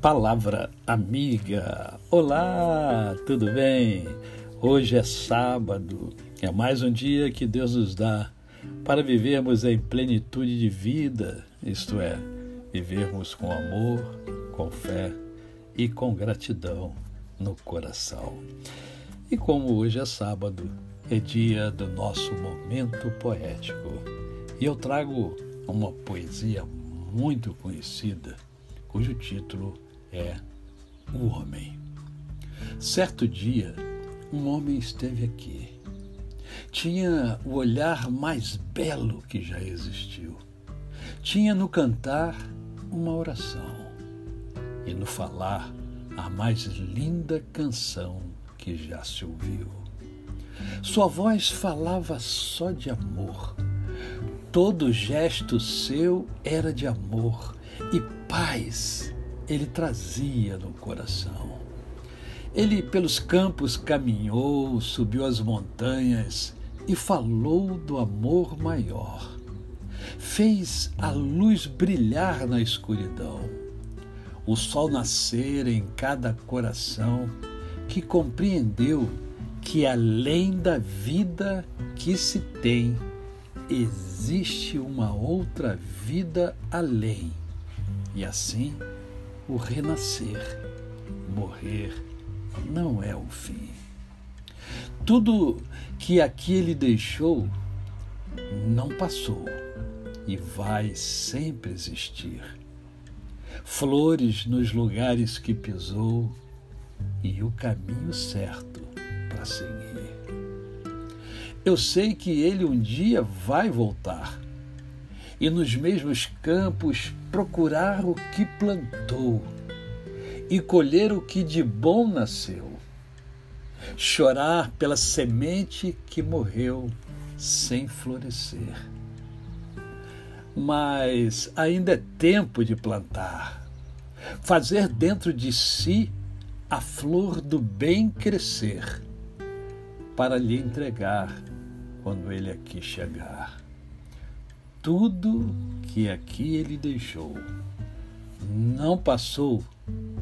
Palavra Amiga. Olá, tudo bem? Hoje é sábado, é mais um dia que Deus nos dá para vivermos em plenitude de vida, isto é, vivermos com amor, com fé e com gratidão no coração. E como hoje é sábado, é dia do nosso momento poético. E eu trago uma poesia muito conhecida, cujo título é O Homem. Certo dia, um homem esteve aqui. Tinha o olhar mais belo que já existiu. Tinha no cantar uma oração e no falar a mais linda canção que já se ouviu. Sua voz falava só de amor. Todo gesto seu era de amor e paz ele trazia no coração. Ele pelos campos caminhou, subiu as montanhas e falou do amor maior. Fez a luz brilhar na escuridão, o sol nascer em cada coração que compreendeu que além da vida que se tem, existe uma outra vida além. E assim, o renascer, morrer, não é o fim. Tudo que aqui ele deixou não passou e vai sempre existir. Flores nos lugares que pisou e o caminho certo para seguir. Eu sei que ele um dia vai voltar e nos mesmos campos procurar o que plantou e colher o que de bom nasceu. Chorar pela semente que morreu sem florescer. Mas ainda é tempo de plantar, fazer dentro de si a flor do bem crescer, para lhe entregar quando ele aqui chegar. Tudo que aqui ele deixou não passou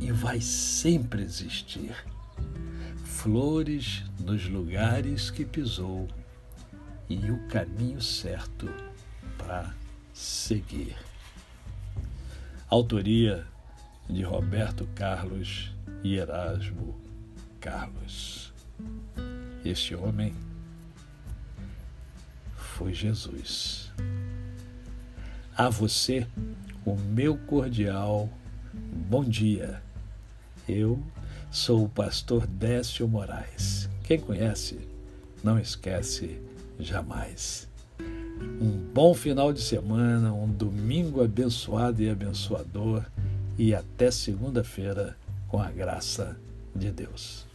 e vai sempre existir. Flores nos lugares que pisou e o caminho certo para seguir. Autoria de Roberto Carlos e Erasmo Carlos. Este homem foi Jesus. A você, o meu cordial bom dia. Eu sou o pastor Décio Moraes. Quem conhece, não esquece jamais. Um bom final de semana, um domingo abençoado e abençoador e até segunda-feira com a graça de Deus.